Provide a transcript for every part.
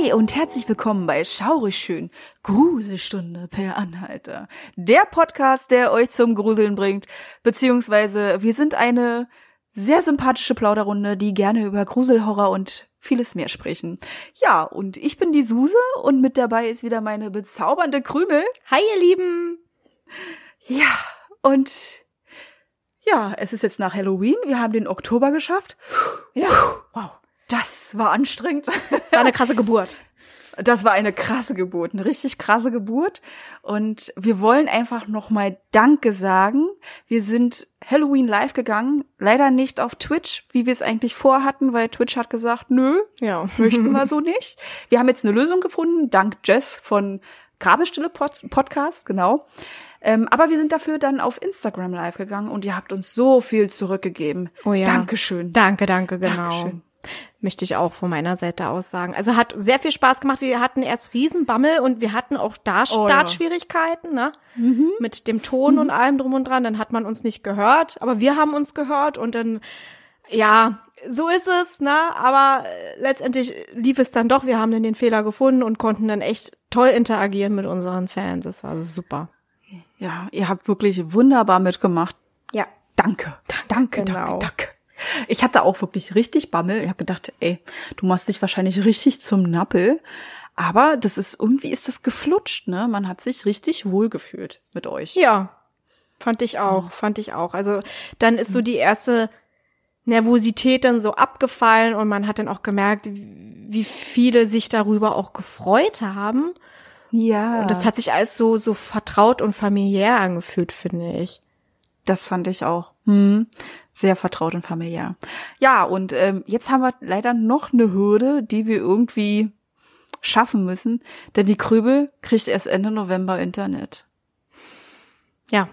Hi und herzlich willkommen bei Schaurig Schön, Gruselstunde per Anhalter. Der Podcast, der euch zum Gruseln bringt, beziehungsweise wir sind eine sehr sympathische Plauderrunde, die gerne über Gruselhorror und vieles mehr sprechen. Ja, und ich bin die Suse und mit dabei ist wieder meine bezaubernde Krümel. Hi, ihr Lieben! Ja, und ja, es ist jetzt nach Halloween. Wir haben den Oktober geschafft. Ja, wow. Das war anstrengend. Das war eine krasse Geburt. Das war eine krasse Geburt, eine richtig krasse Geburt. Und wir wollen einfach nochmal Danke sagen. Wir sind Halloween live gegangen, leider nicht auf Twitch, wie wir es eigentlich vorhatten, weil Twitch hat gesagt, nö, Ja. möchten wir so nicht. Wir haben jetzt eine Lösung gefunden, dank Jess von Grabestille Pod Podcast, genau. Ähm, aber wir sind dafür dann auf Instagram live gegangen und ihr habt uns so viel zurückgegeben. Oh ja. Dankeschön. Danke, danke, genau. Dankeschön. Möchte ich auch von meiner Seite aus sagen. Also hat sehr viel Spaß gemacht. Wir hatten erst Riesenbammel und wir hatten auch da Oh. Startschwierigkeiten, ne? Mit dem Ton und allem drum und dran. Dann hat man uns nicht gehört, aber wir haben uns gehört und dann, ja, so ist es, ne? Aber äh, letztendlich lief es dann doch. Wir haben dann den Fehler gefunden und konnten dann echt toll interagieren mit unseren Fans. Das war super. Ja, ihr habt wirklich wunderbar mitgemacht. Ja. Danke. Danke, Genau. danke, danke. Ich hatte auch wirklich richtig Bammel. Ich habe gedacht, ey, du machst dich wahrscheinlich richtig zum Nappel. Aber das ist, irgendwie ist das geflutscht, ne? Man hat sich richtig wohl gefühlt mit euch. Ja, fand ich auch, fand ich auch. Also dann ist so die erste Nervosität dann so abgefallen und man hat dann auch gemerkt, wie viele sich darüber auch gefreut haben. Ja. Und das hat sich alles so, so vertraut und familiär angefühlt, finde ich. Das fand ich auch. Hm. Sehr vertraut und familiär. Ja, und ähm, jetzt haben wir leider noch eine Hürde, die wir irgendwie schaffen müssen, denn die Krübel kriegt erst Ende November Internet. Ja.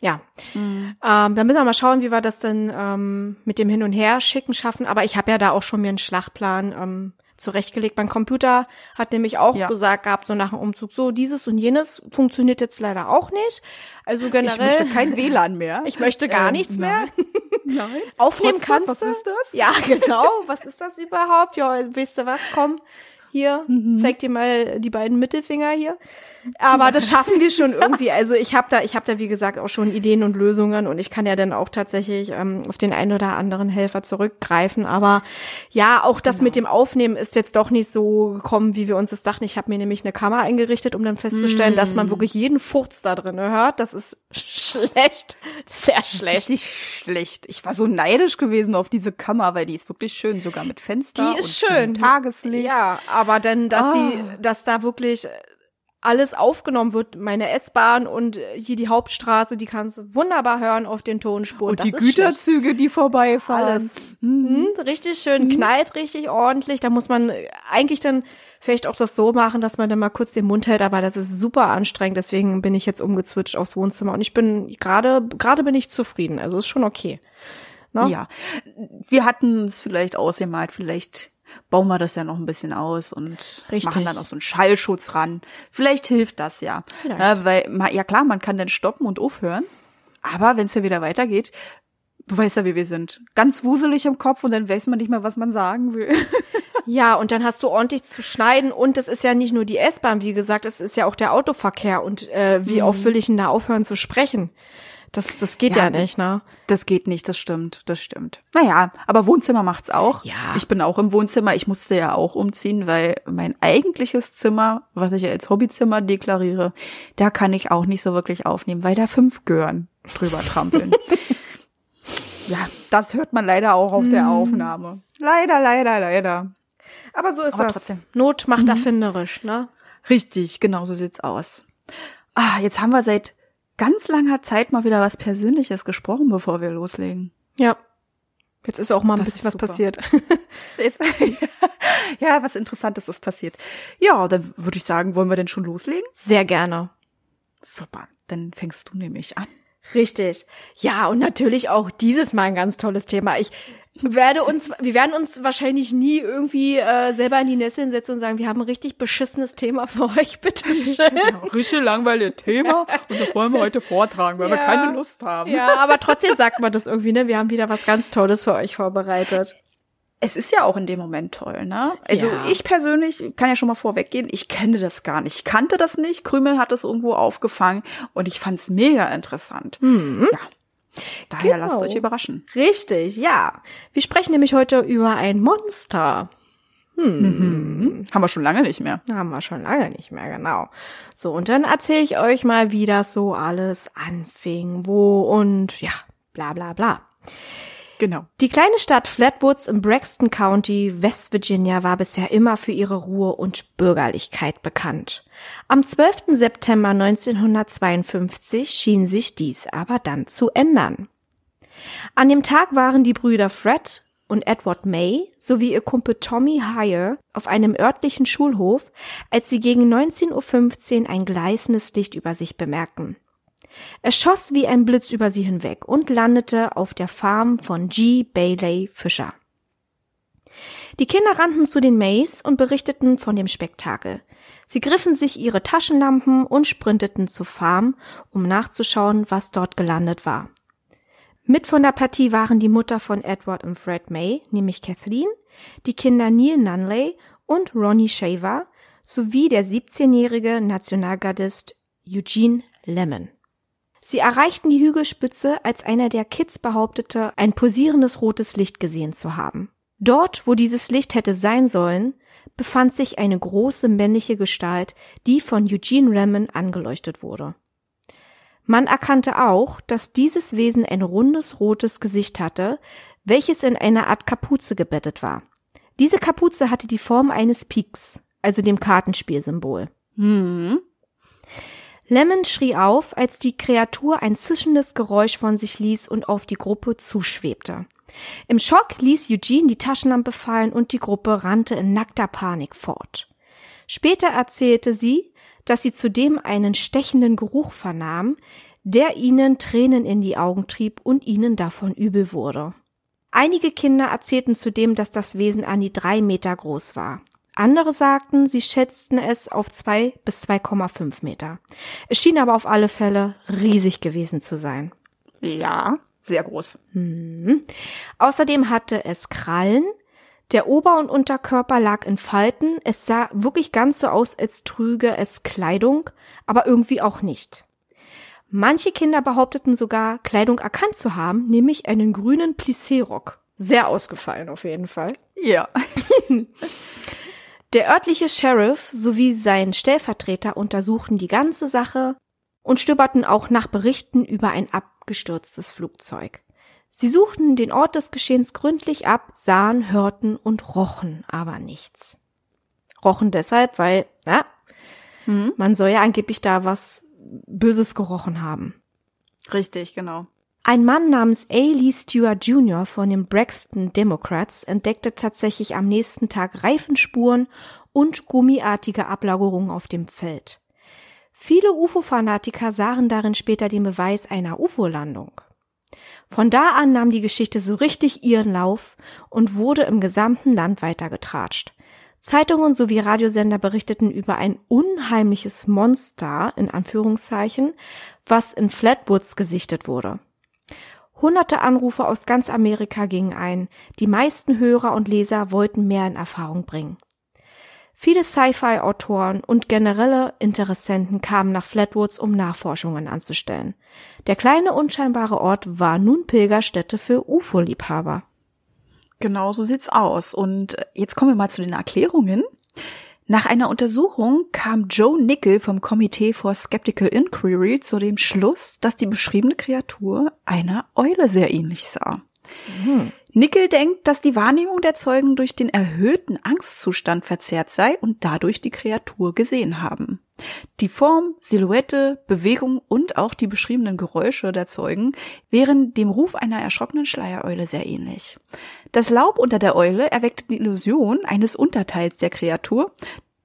Ja. Ähm, dann müssen wir mal schauen, wie wir das dann ähm, mit dem Hin- und Her schicken schaffen. Aber ich habe ja da auch schon mir einen Schlachtplan ähm, zurechtgelegt. Mein Computer hat nämlich auch Ja. gesagt gehabt, so nach dem Umzug, so dieses und jenes funktioniert jetzt leider auch nicht. Also generell. Ich möchte kein WLAN mehr. Ich möchte gar Ähm, nichts nein. mehr. Nein. Aufnehmen Hotspot, kannst was du. ist das? Ja, genau. Was ist das überhaupt? Ja, weißt du was? Komm, hier, Mhm. zeig dir mal die beiden Mittelfinger hier. Aber das schaffen wir schon irgendwie. Also ich habe da, ich habe da wie gesagt auch schon Ideen und Lösungen und ich kann ja dann auch tatsächlich ähm, auf den einen oder anderen Helfer zurückgreifen. Aber ja, auch das mit dem Aufnehmen ist jetzt doch nicht so gekommen, wie wir uns das dachten. Ich habe mir nämlich eine Kamera eingerichtet, um dann festzustellen, dass man wirklich jeden Furz da drin hört. Das ist schlecht, sehr schlecht. Richtig schlecht. Ich war so neidisch gewesen auf diese Kammer, weil die ist wirklich schön, sogar mit Fenster. Die ist schön. Tageslicht. Ja, aber dann, dass Ah. die, dass da wirklich alles aufgenommen wird, meine S-Bahn und äh, hier die Hauptstraße, die kannst du wunderbar hören auf den Tonspuren. Und Das die ist schlecht. Güterzüge, die vorbeifahren. Alles. Mhm, richtig schön, knallt richtig ordentlich. Da muss man äh, eigentlich dann vielleicht auch das so machen, dass man dann mal kurz den Mund hält, aber das ist super anstrengend. Deswegen bin ich jetzt umgezwitscht aufs Wohnzimmer und ich bin gerade, gerade bin ich zufrieden. Also ist schon okay. Ne? Ja. Wir hatten es vielleicht ausgemalt, vielleicht bauen wir das ja noch ein bisschen aus und Richtig. machen dann auch so einen Schallschutz ran. Vielleicht hilft das ja. Ja, weil, ja klar, man kann dann stoppen und aufhören. Aber wenn es ja wieder weitergeht, du weißt ja, wie wir sind. Ganz wuselig im Kopf und dann weiß man nicht mehr, was man sagen will. Ja, und dann hast du ordentlich zu schneiden und es ist ja nicht nur die S-Bahn, wie gesagt, es ist ja auch der Autoverkehr und äh, wie oft will ich denn da aufhören zu sprechen? Das, das geht ja, Ja, nicht, ne? Das geht nicht, das stimmt, das stimmt. Naja, aber Wohnzimmer macht's auch. Ja. Ich bin auch im Wohnzimmer. Ich musste ja auch umziehen, weil mein eigentliches Zimmer, was ich ja als Hobbyzimmer deklariere, da kann ich auch nicht so wirklich aufnehmen, weil da fünf Gören drüber trampeln. ja, das hört man leider auch auf der Aufnahme. Leider, leider, leider. Aber so ist Aber das. trotzdem. Not macht erfinderisch, ne? Richtig, genau so sieht's aus. Ah, jetzt haben wir seit ganz langer Zeit mal wieder was Persönliches gesprochen, bevor wir loslegen. Ja. Jetzt ist auch mal ein Das bisschen was passiert. Jetzt, ja, was Interessantes ist passiert. Ja, dann würde ich sagen, wollen wir denn schon loslegen? Sehr gerne. Super, dann fängst du nämlich an. Richtig. Ja, und natürlich auch dieses Mal ein ganz tolles Thema. Ich werde uns, wir werden uns wahrscheinlich nie irgendwie äh, selber in die Nässe setzen und sagen, wir haben ein richtig beschissenes Thema für euch, bitte schön. Ja, richtig langweiliges Thema und das wollen wir heute vortragen, weil ja. wir keine Lust haben. Ja, aber trotzdem sagt man das irgendwie, ne? Wir haben wieder was ganz Tolles für euch vorbereitet es ist ja auch in dem Moment toll, ne? Also ja. ich persönlich kann ja schon mal vorweggehen, ich kenne das gar nicht. Ich kannte das nicht. Krümel hat das irgendwo aufgefangen und ich fand's mega interessant. Mhm. Ja. Daher genau. lasst euch überraschen. Richtig, ja. Wir sprechen nämlich heute über ein Monster. Hm. Mhm. Haben wir schon lange nicht mehr. Haben wir schon lange nicht mehr, genau. So, und dann erzähle ich euch mal, wie das so alles anfing, wo und ja, bla bla bla. Genau. Die kleine Stadt Flatwoods im Braxton County, West Virginia, war bisher immer für ihre Ruhe und Bürgerlichkeit bekannt. Am 12. September 1952 schien sich dies aber dann zu ändern. An dem Tag waren die Brüder Fred und Edward May sowie ihr Kumpel Tommy Heyer auf einem örtlichen Schulhof, als sie gegen 19.15 Uhr ein gleißendes Licht über sich bemerkten. Es schoss wie ein Blitz über sie hinweg und landete auf der Farm von G. Bailey Fischer. Die Kinder rannten zu den Mays und berichteten von dem Spektakel. Sie griffen sich ihre Taschenlampen und sprinteten zur Farm, um nachzuschauen, was dort gelandet war. Mit von der Partie waren die Mutter von Edward und Fred May, nämlich Kathleen, die Kinder Neil Nunley und Ronnie Shaver sowie der 17-jährige Nationalgardist Eugene Lemon. Sie erreichten die Hügelspitze, als einer der Kids behauptete, ein posierendes rotes Licht gesehen zu haben. Dort, wo dieses Licht hätte sein sollen, befand sich eine große männliche Gestalt, die von Eugene Rammon angeleuchtet wurde. Man erkannte auch, dass dieses Wesen ein rundes rotes Gesicht hatte, welches in einer Art Kapuze gebettet war. Diese Kapuze hatte die Form eines Piks, also dem Kartenspielsymbol. Hm. Lemon schrie auf, als die Kreatur ein zischendes Geräusch von sich ließ und auf die Gruppe zuschwebte. Im Schock ließ Eugene die Taschenlampe fallen und die Gruppe rannte in nackter Panik fort. Später erzählte sie, dass sie zudem einen stechenden Geruch vernahm, der ihnen Tränen in die Augen trieb und ihnen davon übel wurde. Einige Kinder erzählten zudem, dass das Wesen an die drei Meter groß war. Andere sagten, sie schätzten es auf zwei bis 2,5 Meter. Es schien aber auf alle Fälle riesig gewesen zu sein. Ja, sehr groß. Hm. Außerdem hatte es Krallen. Der Ober- und Unterkörper lag in Falten. Es sah wirklich ganz so aus, als trüge es Kleidung, aber irgendwie auch nicht. Manche Kinder behaupteten sogar, Kleidung erkannt zu haben, nämlich einen grünen Plissé-Rock. Sehr ausgefallen auf jeden Fall. Ja. Der örtliche Sheriff sowie sein Stellvertreter untersuchten die ganze Sache und stöberten auch nach Berichten über ein abgestürztes Flugzeug. Sie suchten den Ort des Geschehens gründlich ab, sahen, hörten und rochen aber nichts. Rochen deshalb, weil, na, hm? man soll ja angeblich da was Böses gerochen haben. Richtig, genau. Ein Mann namens A. Lee Stewart Jr. von den Braxton Democrats entdeckte tatsächlich am nächsten Tag Reifenspuren und gummiartige Ablagerungen auf dem Feld. Viele UFO-Fanatiker sahen darin später den Beweis einer UFO-Landung. Von da an nahm die Geschichte so richtig ihren Lauf und wurde im gesamten Land weitergetratscht. Zeitungen sowie Radiosender berichteten über ein unheimliches Monster in Anführungszeichen, was in Flatwoods gesichtet wurde. Hunderte Anrufe aus ganz Amerika gingen ein. Die meisten Hörer und Leser wollten mehr in Erfahrung bringen. Viele Sci-Fi-Autoren und generelle Interessenten kamen nach Flatwoods, um Nachforschungen anzustellen. Der kleine unscheinbare Ort war nun Pilgerstätte für UFO-Liebhaber. Genau so sieht's aus. Und jetzt kommen wir mal zu den Erklärungen. Nach einer Untersuchung kam Joe Nickel vom Komitee for Skeptical Inquiry zu dem Schluss, dass die beschriebene Kreatur einer Eule sehr ähnlich sah. Mhm. Nickel denkt, dass die Wahrnehmung der Zeugen durch den erhöhten Angstzustand verzerrt sei und dadurch die Kreatur gesehen haben. Die Form, Silhouette, Bewegung und auch die beschriebenen Geräusche der Zeugen wären dem Ruf einer erschrockenen Schleiereule sehr ähnlich. Das Laub unter der Eule erweckte die Illusion eines Unterteils der Kreatur,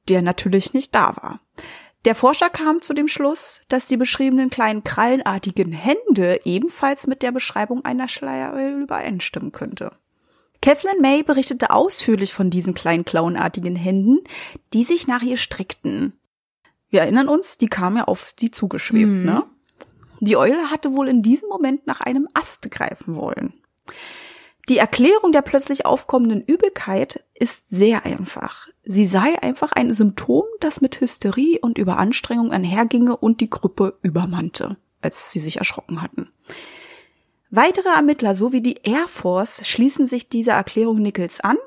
der natürlich nicht da war. Der Forscher kam zu dem Schluss, dass die beschriebenen kleinen krallenartigen Hände ebenfalls mit der Beschreibung einer Schleiereule übereinstimmen könnte. Kathleen May berichtete ausführlich von diesen kleinen klauenartigen Händen, die sich nach ihr streckten. Wir erinnern uns, die kam ja auf sie zugeschwebt, Mhm. ne? Die Eule hatte wohl in diesem Moment nach einem Ast greifen wollen. Die Erklärung der plötzlich aufkommenden Übelkeit ist sehr einfach. Sie sei einfach ein Symptom, das mit Hysterie und Überanstrengung einherginge und die Gruppe übermannte, als sie sich erschrocken hatten. Weitere Ermittler sowie die Air Force schließen sich dieser Erklärung Nichols an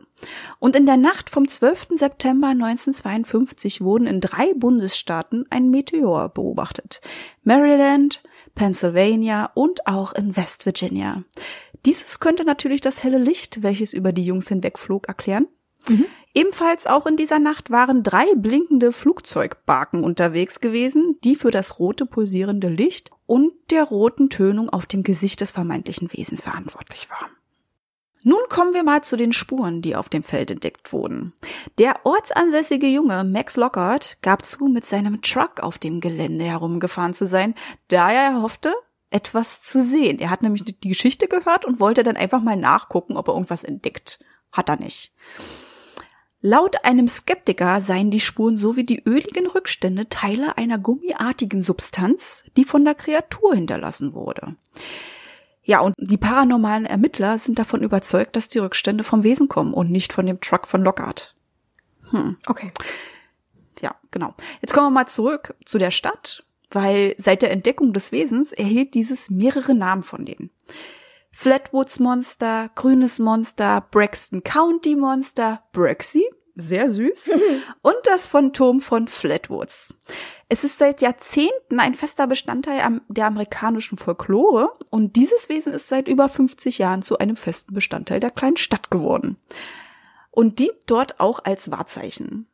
und in der Nacht vom 12. September 1952 wurden in drei Bundesstaaten ein Meteor beobachtet. Maryland, Pennsylvania und auch in West Virginia. Dieses könnte natürlich das helle Licht, welches über die Jungs hinwegflog, erklären. Ebenfalls auch in dieser Nacht waren drei blinkende Flugzeugbarken unterwegs gewesen, die für das rote pulsierende Licht und der roten Tönung auf dem Gesicht des vermeintlichen Wesens verantwortlich war. Nun kommen wir mal zu den Spuren, die auf dem Feld entdeckt wurden. Der ortsansässige Junge Max Lockhart gab zu, mit seinem Truck auf dem Gelände herumgefahren zu sein, da er hoffte, etwas zu sehen. Er hat nämlich die Geschichte gehört und wollte dann einfach mal nachgucken, ob er irgendwas entdeckt. Hat er nicht. Laut einem Skeptiker seien die Spuren sowie die öligen Rückstände Teile einer gummiartigen Substanz, die von der Kreatur hinterlassen wurde. Ja, und die paranormalen Ermittler sind davon überzeugt, dass die Rückstände vom Wesen kommen und nicht von dem Truck von Lockhart. Okay. Ja, genau. Jetzt kommen wir mal zurück zu der Stadt, weil seit der Entdeckung des Wesens erhielt dieses mehrere Namen von denen. Flatwoods Monster, Grünes Monster, Braxton County Monster, Brexy, sehr süß, und das Phantom von Flatwoods. Es ist seit Jahrzehnten ein fester Bestandteil der amerikanischen Folklore und dieses Wesen ist seit über 50 Jahren zu einem festen Bestandteil der kleinen Stadt geworden und dient dort auch als Wahrzeichen.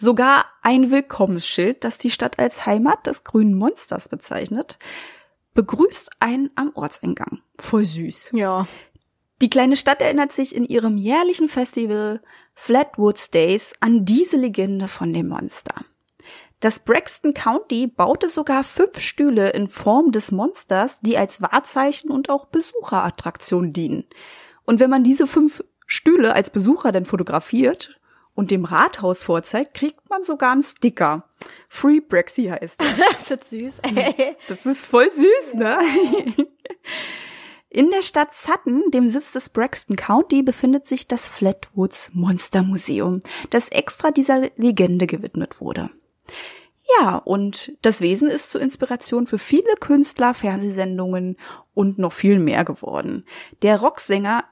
Sogar ein Willkommensschild, das die Stadt als Heimat des grünen Monsters bezeichnet, begrüßt einen am Ortseingang. Voll süß. Ja. Die kleine Stadt erinnert sich in ihrem jährlichen Festival Flatwoods Days an diese Legende von dem Monster. Das Braxton County baute sogar fünf Stühle in Form des Monsters, die als Wahrzeichen und auch Besucherattraktion dienen. Und wenn man diese fünf Stühle als Besucher dann fotografiert und dem Rathaus vorzeigt, kriegt man sogar einen Sticker. Free Brexy heißt er. Das ist süß. Das ist voll süß, ne? In der Stadt Sutton, dem Sitz des Braxton County, befindet sich das Flatwoods Monster Museum, das extra dieser Legende gewidmet wurde. Ja, und das Wesen ist zur Inspiration für viele Künstler, Fernsehsendungen und noch viel mehr geworden. Der Rocksänger,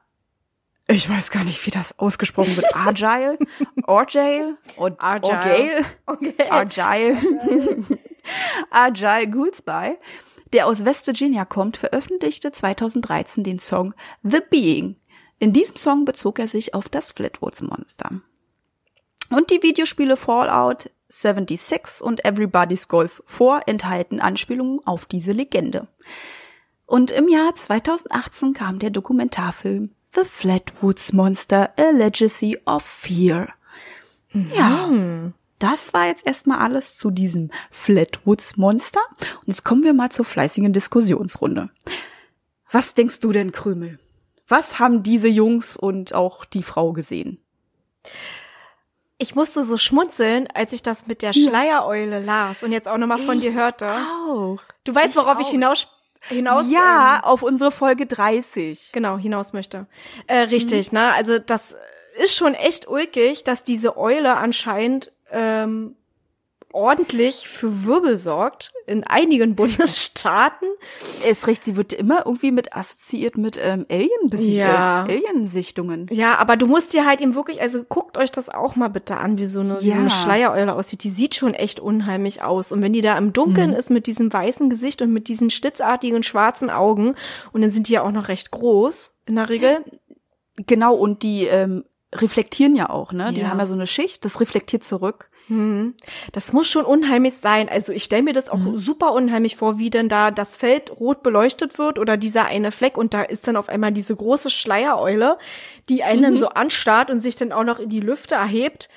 ich weiß gar nicht, wie das ausgesprochen wird, Argyle, Orgyle, Or- Argyle. Orgale, Argyle, Argyle Goolsby, der aus West Virginia kommt, veröffentlichte 2013 den Song The Being. In diesem Song bezog er sich auf das Flatwoods Monster. Und die Videospiele Fallout 76 und Everybody's Golf 4 enthalten Anspielungen auf diese Legende. Und im Jahr 2018 kam der Dokumentarfilm The Flatwoods Monster, A Legacy of Fear. Ja, das war jetzt erstmal alles zu diesem Flatwoods Monster. Und jetzt kommen wir mal zur fleißigen Diskussionsrunde. Was denkst du denn, Krümel? Was haben diese Jungs und auch die Frau gesehen? Ich musste so schmunzeln, als ich das mit der Schleiereule las und jetzt auch nochmal von dir hörte. Auch. Du weißt, Ich worauf ich auch. hinaus, hinaus Ja, ähm, auf unsere Folge 30. genau, hinaus möchte. Äh, richtig, ne? Also das ist schon echt ulkig, dass diese Eule anscheinend ähm, ordentlich für Wirbel sorgt in einigen Bundesstaaten. Ist recht, sie wird immer irgendwie mit assoziiert mit ähm, Alien Ja. Alien-Sichtungen. Ja, aber du musst dir halt eben wirklich, also guckt euch das auch mal bitte an, wie so eine, wie so Ja. eine Schleiereule aussieht. Die sieht schon echt unheimlich aus. Und wenn die da im Dunkeln ist mit diesem weißen Gesicht und mit diesen schlitzartigen schwarzen Augen, und dann sind die ja auch noch recht groß in der Regel. Genau, und die ähm, reflektieren ja auch, ne? Die Ja. haben ja so eine Schicht, das reflektiert zurück. Mhm. Das muss schon unheimlich sein. Also ich stelle mir das auch super unheimlich vor, wie denn da das Feld rot beleuchtet wird oder dieser eine Fleck und da ist dann auf einmal diese große Schleiereule, die einen so anstarrt und sich dann auch noch in die Lüfte erhebt.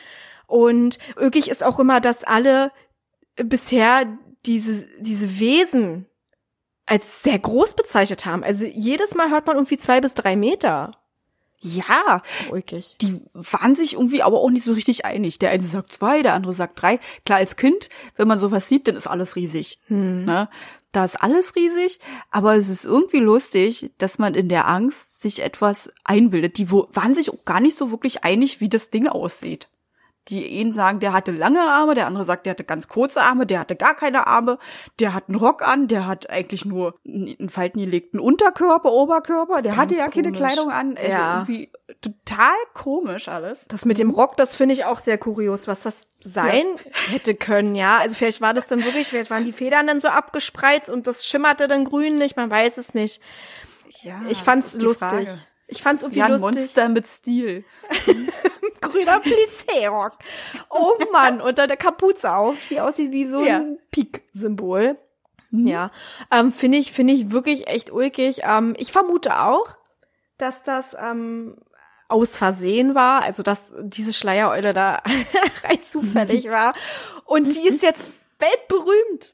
Und wirklich ist auch immer, dass alle bisher diese, diese Wesen als sehr groß bezeichnet haben. Also jedes Mal hört man irgendwie zwei bis drei Meter. Ja, Ulkig. die waren sich irgendwie aber auch nicht so richtig einig. Der eine sagt zwei, der andere sagt drei. Klar, als Kind, wenn man sowas sieht, dann ist alles riesig. Hm. Ne? Da ist alles riesig, aber es ist irgendwie lustig, dass man in der Angst sich etwas einbildet. Die waren sich auch gar nicht so wirklich einig, wie das Ding aussieht. Die einen sagen, der hatte lange Arme, der andere sagt, der hatte ganz kurze Arme, der hatte gar keine Arme, der hat einen Rock an, der hat eigentlich nur einen faltengelegten Unterkörper, Oberkörper, der Ganz hatte ja keine komisch. Kleidung an. Also Ja. irgendwie total komisch alles. Das mit dem Rock, das finde ich auch sehr kurios, was das sein hätte können, ja. Also vielleicht war das dann wirklich, vielleicht waren die Federn dann so abgespreizt und das schimmerte dann grünlich, man weiß es nicht. Ja, Ich fand's lustig. Frage. Ich fand's irgendwie Ja, ein lustig. Monster mit Stil. Grüner Plissé-Rock. Oh Mann, unter der Kapuze auf, die aussieht wie so Ja. ein Pik-Symbol. Ja, ähm, finde ich, finde ich wirklich echt ulkig. Ähm, ich vermute auch, dass das ähm, aus Versehen war, also dass diese Schleiereule da rein zufällig war. Und sie ist jetzt weltberühmt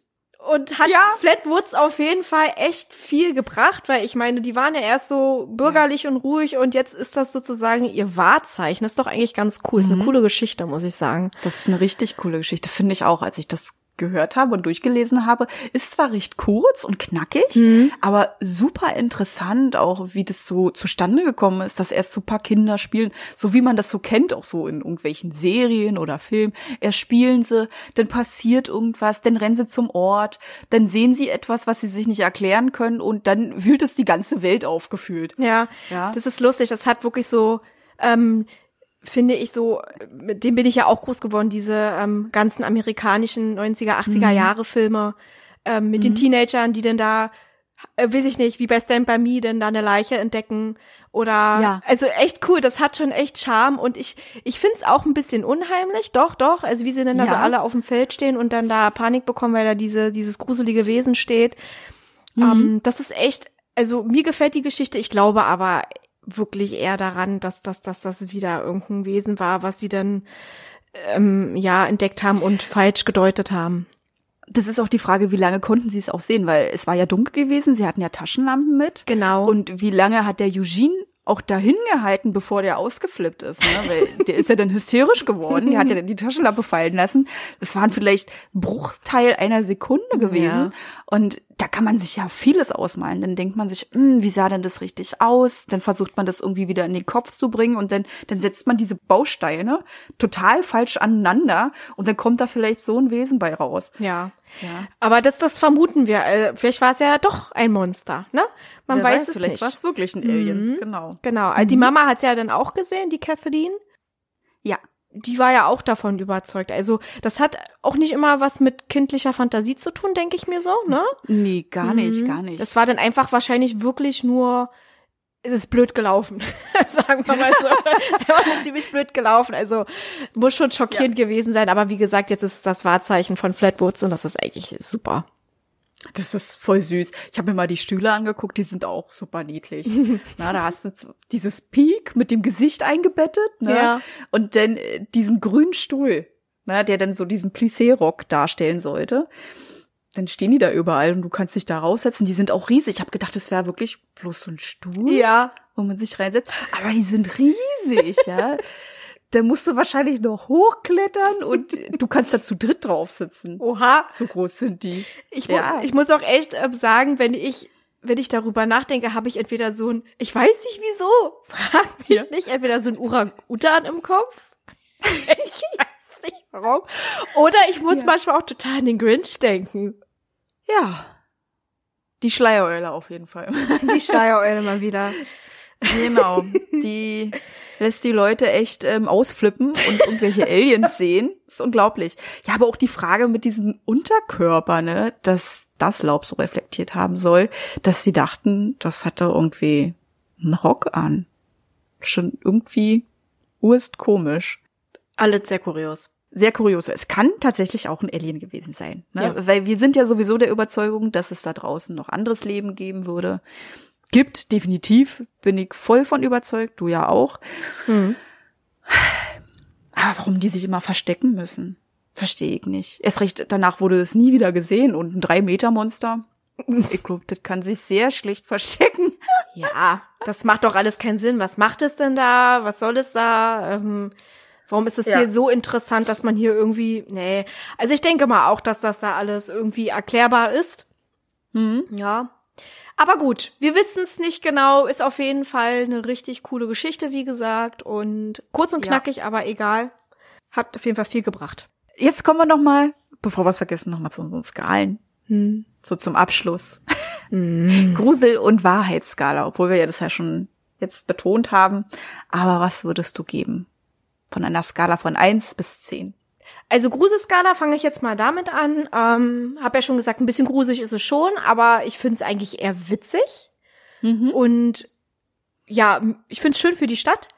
und hat Ja. Flatwoods auf jeden Fall echt viel gebracht, weil ich meine, die waren ja erst so bürgerlich und ruhig und jetzt ist das sozusagen ihr Wahrzeichen. Das ist doch eigentlich ganz cool. Ist eine coole Geschichte, muss ich sagen. Das ist eine richtig coole Geschichte, finde ich auch, als ich das gehört habe und durchgelesen habe. Ist zwar recht kurz und knackig, aber super interessant auch, wie das so zustande gekommen ist, dass erst so ein paar Kinder spielen, so wie man das so kennt, auch so in irgendwelchen Serien oder Filmen. Erst spielen sie, dann passiert irgendwas, dann rennen sie zum Ort, dann sehen sie etwas, was sie sich nicht erklären können und dann wühlt es die ganze Welt aufgefühlt. Ja, Ja. das ist lustig. Das hat wirklich so, ähm, finde ich so, mit dem bin ich ja auch groß geworden, diese ähm, ganzen amerikanischen 90er, 80er Mhm. Jahre Filme ähm, mit den Teenagern, die denn da, äh, weiß ich nicht, wie bei Stand By Me denn da eine Leiche entdecken oder, Ja. also echt cool, das hat schon echt Charme und ich, ich find's auch ein bisschen unheimlich, doch, doch, also wie sie denn da so Ja. alle auf dem Feld stehen und dann da Panik bekommen, weil da diese, dieses gruselige Wesen steht. Mhm. Ähm, das ist echt, also mir gefällt die Geschichte. Ich glaube aber wirklich eher daran, dass, dass, dass das wieder irgendein Wesen war, was sie dann ähm, ja entdeckt haben und falsch gedeutet haben. Das ist auch die Frage, wie lange konnten sie es auch sehen, weil es war ja dunkel gewesen, sie hatten ja Taschenlampen mit. Genau. Und wie lange hat der Eugene auch dahin gehalten, bevor der ausgeflippt ist, ne? Weil der ist ja dann hysterisch geworden, der hat ja dann die Taschenlampe fallen lassen. Es waren vielleicht Bruchteil einer Sekunde gewesen. Ja. Und da kann man sich ja vieles ausmalen. Dann denkt man sich, hm, wie sah denn das richtig aus? Dann versucht man das irgendwie wieder in den Kopf zu bringen und dann, dann setzt man diese Bausteine total falsch aneinander und dann kommt da vielleicht so ein Wesen bei raus. ja. Ja. Aber das, das vermuten wir. Äh, vielleicht war es ja doch ein Monster, ne? Man Wer weiß, es vielleicht nicht. war es wirklich ein Alien. Genau. Genau. Also die Mama hat ja dann auch gesehen, die Kathleen. Ja. Die war ja auch davon überzeugt. Also das hat auch nicht immer was mit kindlicher Fantasie zu tun, denke ich mir so, ne? Nee, gar nicht, Mhm. gar nicht. Das war dann einfach wahrscheinlich wirklich nur, es ist blöd gelaufen. Sagen wir mal so. Der war ziemlich blöd gelaufen. Also muss schon schockierend gewesen sein. Aber wie gesagt, jetzt ist das Wahrzeichen von Flatwoods und das ist eigentlich super. Das ist voll süß. Ich habe mir mal die Stühle angeguckt, die sind auch super niedlich. Na, da hast du dieses Peak mit dem Gesicht eingebettet, ne? Ja. Und dann äh, diesen grünen Stuhl, ne, der dann so diesen Plissé-Rock darstellen sollte. Dann stehen die da überall und du kannst dich da raussetzen. Die sind auch riesig. Ich habe gedacht, das wäre wirklich bloß so ein Stuhl, Ja. wo man sich reinsetzt. Aber die sind riesig, ja. Da musst du wahrscheinlich noch hochklettern und du kannst da zu dritt drauf sitzen. Oha. So groß sind die. Ich, Ja. ich muss auch echt ähm, sagen, wenn ich wenn ich darüber nachdenke, habe ich entweder so ein, ich weiß nicht wieso, frag mich Ja. nicht, entweder so ein Orang-Utan im Kopf. ich weiß nicht warum. Oder ich muss Ja. manchmal auch total an den Grinch denken. Ja. Die Schleiereule auf jeden Fall. Die Schleiereule mal wieder. Genau. Die lässt die Leute echt ähm, ausflippen und irgendwelche Aliens sehen. Das ist unglaublich. Ja, aber auch die Frage mit diesem Unterkörper, ne, dass das Laub so reflektiert haben soll, dass sie dachten, das hatte irgendwie einen Rock an. Schon irgendwie urst komisch. Alles sehr kurios. sehr kurios. Es kann tatsächlich auch ein Alien gewesen sein. Ne? Ja. Weil wir sind ja sowieso der Überzeugung, dass es da draußen noch anderes Leben geben würde. Gibt, definitiv, bin ich voll von überzeugt, du ja auch. Hm. Aber warum die sich immer verstecken müssen? Verstehe ich nicht. Erst recht, danach wurde es nie wieder gesehen und ein Drei-Meter-Monster. Ich glaube, das kann sich sehr schlecht verstecken. Ja, das macht doch alles keinen Sinn. Was macht es denn da? Was soll es da? Ähm, warum ist es Ja. hier so interessant, dass man hier irgendwie, nee. Also ich denke mal auch, dass das da alles irgendwie erklärbar ist. Hm? Ja. Aber gut, wir wissen es nicht genau. Ist auf jeden Fall eine richtig coole Geschichte, wie gesagt. Und kurz und Ja. knackig, aber egal. Hat auf jeden Fall viel gebracht. Jetzt kommen wir noch mal, bevor wir es vergessen, noch mal zu unseren Skalen. Hm. So zum Abschluss. Grusel- und Wahrheitsskala, obwohl wir ja das ja schon jetzt betont haben. Aber was würdest du geben? Von einer Skala von eins bis zehn. Also Gruselskala fange ich jetzt mal damit an. Ähm, hab ja schon gesagt, ein bisschen gruselig ist es schon, aber ich finde es eigentlich eher witzig. Und ja, ich finde es schön für die Stadt.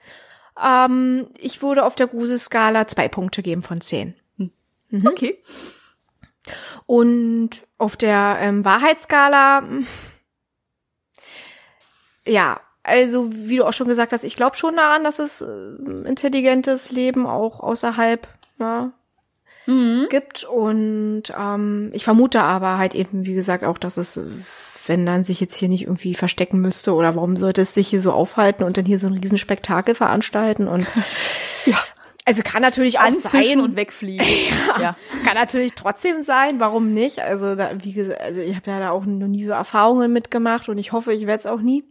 Ähm, ich würde auf der Gruselskala zwei Punkte geben von zehn. Okay. Und auf der ähm, Wahrheitsskala, mm, ja, also wie du auch schon gesagt hast, ich glaube schon daran, dass es äh, intelligentes Leben auch außerhalb ja, Mhm. gibt. Und ähm, ich vermute aber halt eben, wie gesagt, auch, dass es, wenn dann sich jetzt hier nicht irgendwie verstecken müsste oder warum sollte es sich hier so aufhalten und dann hier so ein Riesenspektakel veranstalten und Ja. also kann natürlich auch Anzischen sein und wegfliegen. ja. kann natürlich trotzdem sein, warum nicht? Also da, wie gesagt, also ich habe ja da auch noch nie so Erfahrungen mitgemacht und ich hoffe, ich werde es auch nie.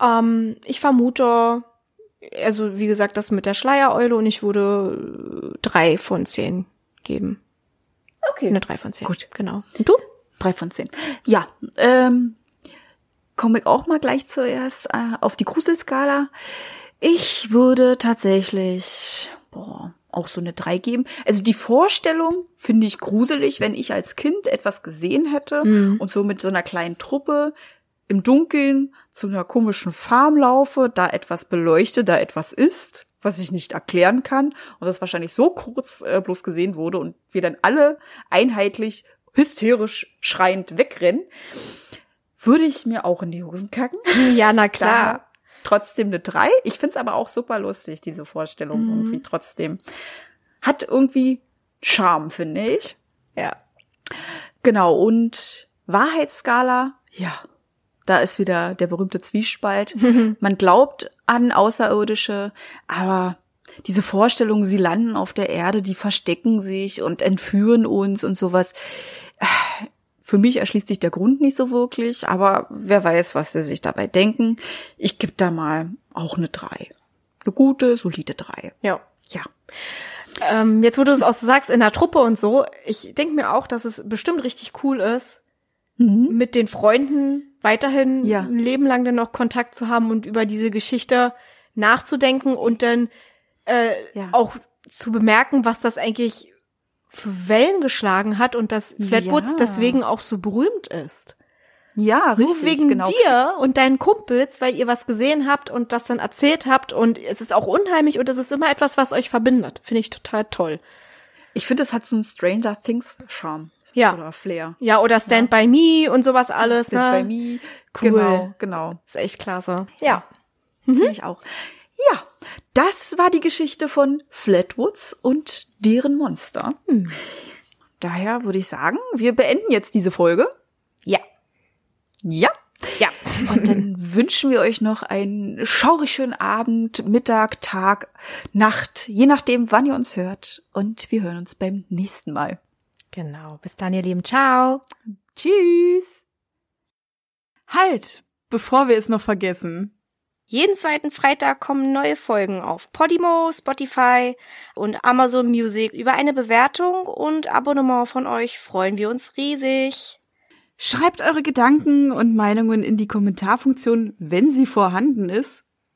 Ähm, ich vermute, also wie gesagt, das mit der Schleiereule und ich würde äh, drei von zehn geben. Okay. Eine drei von zehn. Gut. genau. Und du? Drei von zehn. Ja, ähm, komme ich auch mal gleich zuerst äh, auf die Gruselskala. Ich würde tatsächlich, boah, auch so eine drei geben. Also die Vorstellung finde ich gruselig, wenn ich als Kind etwas gesehen hätte Mhm. und so mit so einer kleinen Truppe im Dunkeln zu einer komischen Farm laufe, da etwas beleuchte, da etwas ist, was ich nicht erklären kann und das wahrscheinlich so kurz äh, bloß gesehen wurde und wir dann alle einheitlich hysterisch schreiend wegrennen, würde ich mir auch in die Hosen kacken. Ja, na Klar. Trotzdem eine drei. Ich find's aber auch super lustig, diese Vorstellung irgendwie trotzdem. Hat irgendwie Charme, finde ich. Ja. Genau, und Wahrheitsskala, ja, da ist wieder der berühmte Zwiespalt. Man glaubt an Außerirdische, aber diese Vorstellung, sie landen auf der Erde, die verstecken sich und entführen uns und sowas. Für mich erschließt sich der Grund nicht so wirklich, aber wer weiß, was sie sich dabei denken. Ich gebe da mal auch eine drei. Eine gute, solide drei. Ja. Ja. Ähm, jetzt, wo du es auch so sagst, in der Truppe und so, ich denke mir auch, dass es bestimmt richtig cool ist, mit den Freunden weiterhin Ja. ein Leben lang dann noch Kontakt zu haben und über diese Geschichte nachzudenken und dann äh, Ja. auch zu bemerken, was das eigentlich für Wellen geschlagen hat und dass Flatwoods Ja. deswegen auch so berühmt ist. Ja, richtig. Nur wegen genau. dir und deinen Kumpels, weil ihr was gesehen habt und das dann erzählt habt und es ist auch unheimlich und es ist immer etwas, was euch verbindet. Finde ich total toll. Ich finde, es hat so einen Stranger Things Charme. Ja. Oder Flair. Ja, oder Stand by Me und sowas alles, Stand ne? by Me. Cool. Genau, genau. Ist echt klasse. Ja. Finde ich auch. Ja, das war die Geschichte von Flatwoods und deren Monster. Daher würde ich sagen, wir beenden jetzt diese Folge. Ja. Ja. Ja. Und dann wünschen wir euch noch einen schaurig schönen Abend, Mittag, Tag, Nacht, je nachdem, wann ihr uns hört. Und wir hören uns beim nächsten Mal. Genau. Bis dann, ihr Lieben. Ciao. Tschüss. Halt, bevor wir es noch vergessen. Jeden zweiten Freitag kommen neue Folgen auf Podimo, Spotify und Amazon Music. Über eine Bewertung und Abonnement von euch freuen wir uns riesig. Schreibt eure Gedanken und Meinungen in die Kommentarfunktion, wenn sie vorhanden ist.